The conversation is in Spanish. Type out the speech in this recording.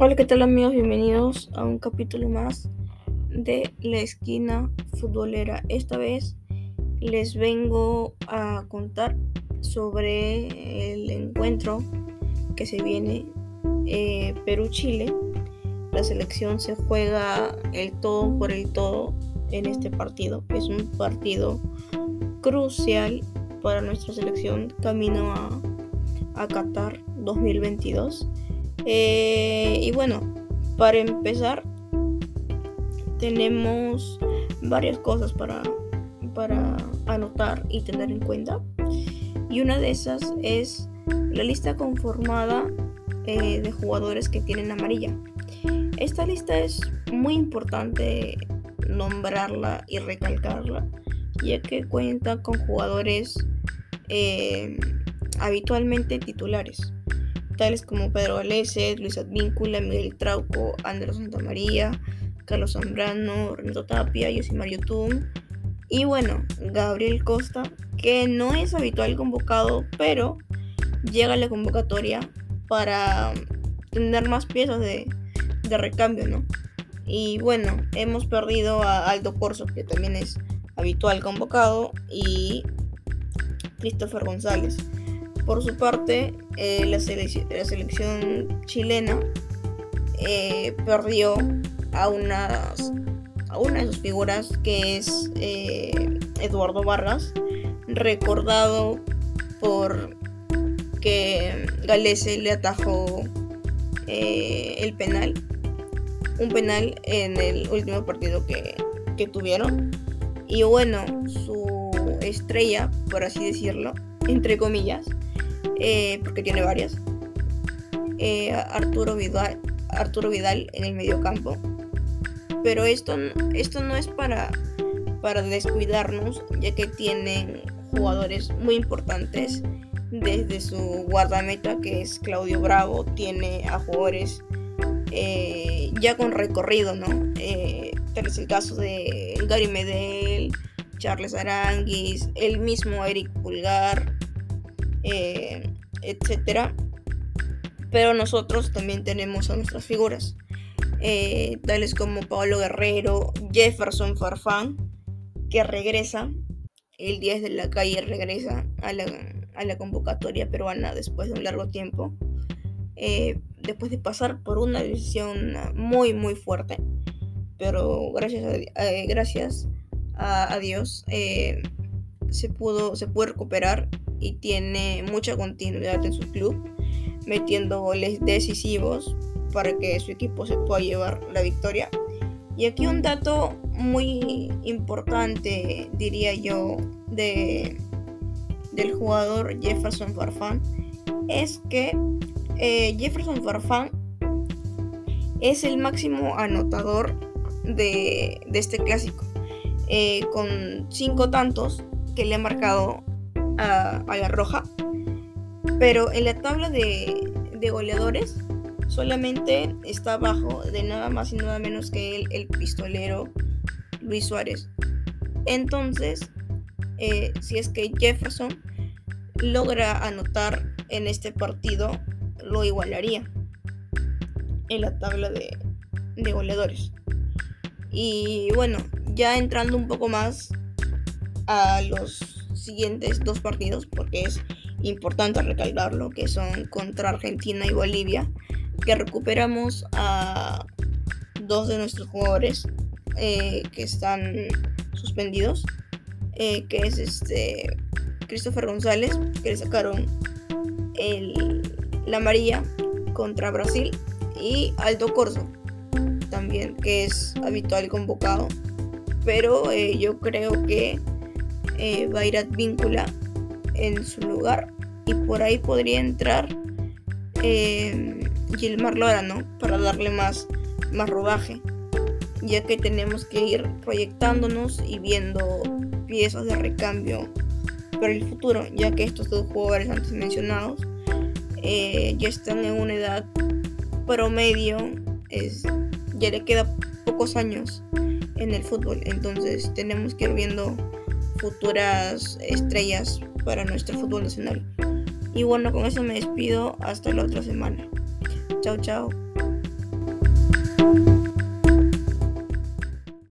Hola, ¿qué tal amigos? Bienvenidos a un capítulo más de La Esquina Futbolera. Esta vez les vengo a contar sobre el encuentro que se viene eh, Perú-Chile. La selección se juega el todo por el todo en este partido. Es un partido crucial para nuestra selección camino a, a Qatar 2022. Eh, y bueno, para empezar, tenemos varias cosas para, anotar y tener en cuenta. Y una de esas es la lista conformada eh, de jugadores que tienen amarilla. Esta lista es muy importante nombrarla y recalcarla, ya que cuenta con jugadores eh, habitualmente titulares tales como Pedro Valeses, Luis Advíncula, Miguel Trauco, Andrés Santamaría, Carlos Zambrano, Renato Tapia, Yosimar Yotun y bueno, Gabriel Costa, que no es habitual convocado, pero llega a la convocatoria para tener más piezas de, de recambio, ¿no? Y bueno, hemos perdido a Aldo Corso, que también es habitual convocado, y Christopher González. Por su parte, eh, la, selección chilena eh, perdió a, unas, a una de sus figuras que es eh, Eduardo Vargas, recordado por que Galese le atajó el penal, un penal en el último partido que, que tuvieron. Y bueno, su estrella, por así decirlo, entre comillas, eh, porque tiene varias. Eh, Arturo, Vidal, Arturo Vidal en el mediocampo. Pero esto, esto no es para, para descuidarnos, ya que tienen jugadores muy importantes desde su guardameta, que es Claudio Bravo, tiene a jugadores eh, ya con recorrido, ¿no? tal es el caso de Gary Medel, Charles Aranguis, el mismo Eric Pulgar, eh, etcétera. Pero nosotros también tenemos a nuestras figuras, eh, tales como Pablo Guerrero, Jefferson Farfán, que regresa, el 10 de la calle regresa a la, a la convocatoria peruana después de un largo tiempo, eh, después de pasar por una decisión muy, muy fuerte. Pero gracias a, gracias a, Dios se, pudo, se pudo recuperar y tiene mucha continuidad en su club, metiendo goles decisivos para que su equipo se pueda llevar la victoria. Y aquí un dato muy importante, diría yo, de, del jugador Jefferson Farfán, es que eh, Jefferson Farfán es el máximo anotador de, este clásico, eh, con cinco tantos que le ha marcado a, la roja. Pero en la tabla de, goleadores solamente está abajo de nada más y nada menos que el, el pistolero Luis Suárez. Entonces, eh, si es que Jefferson logra anotar en este partido, lo igualaría en la tabla de, de goleadores. Y bueno, ya entrando un poco más a los siguientes dos partidos, porque es importante recalcarlo, que son contra Argentina y Bolivia, que recuperamos a dos de nuestros jugadores eh, que están suspendidos, eh, que es este Christopher González, que le sacaron el, la amarilla contra Brasil, y Aldo Corso, también, que es habitual convocado. Pero eh, yo creo que eh, va a ir a Víncula en su lugar y por ahí podría entrar eh, Gilmar Lora. Para darle más, más rodaje, ya que tenemos que ir proyectándonos y viendo piezas de recambio para el futuro, ya que estos dos jugadores antes mencionados eh, ya están en una edad promedio, es, ya le queda pocos años en el fútbol, entonces tenemos que ir viendo futuras estrellas para nuestro fútbol nacional. Y bueno, con eso me despido hasta la otra semana. Chao, chao.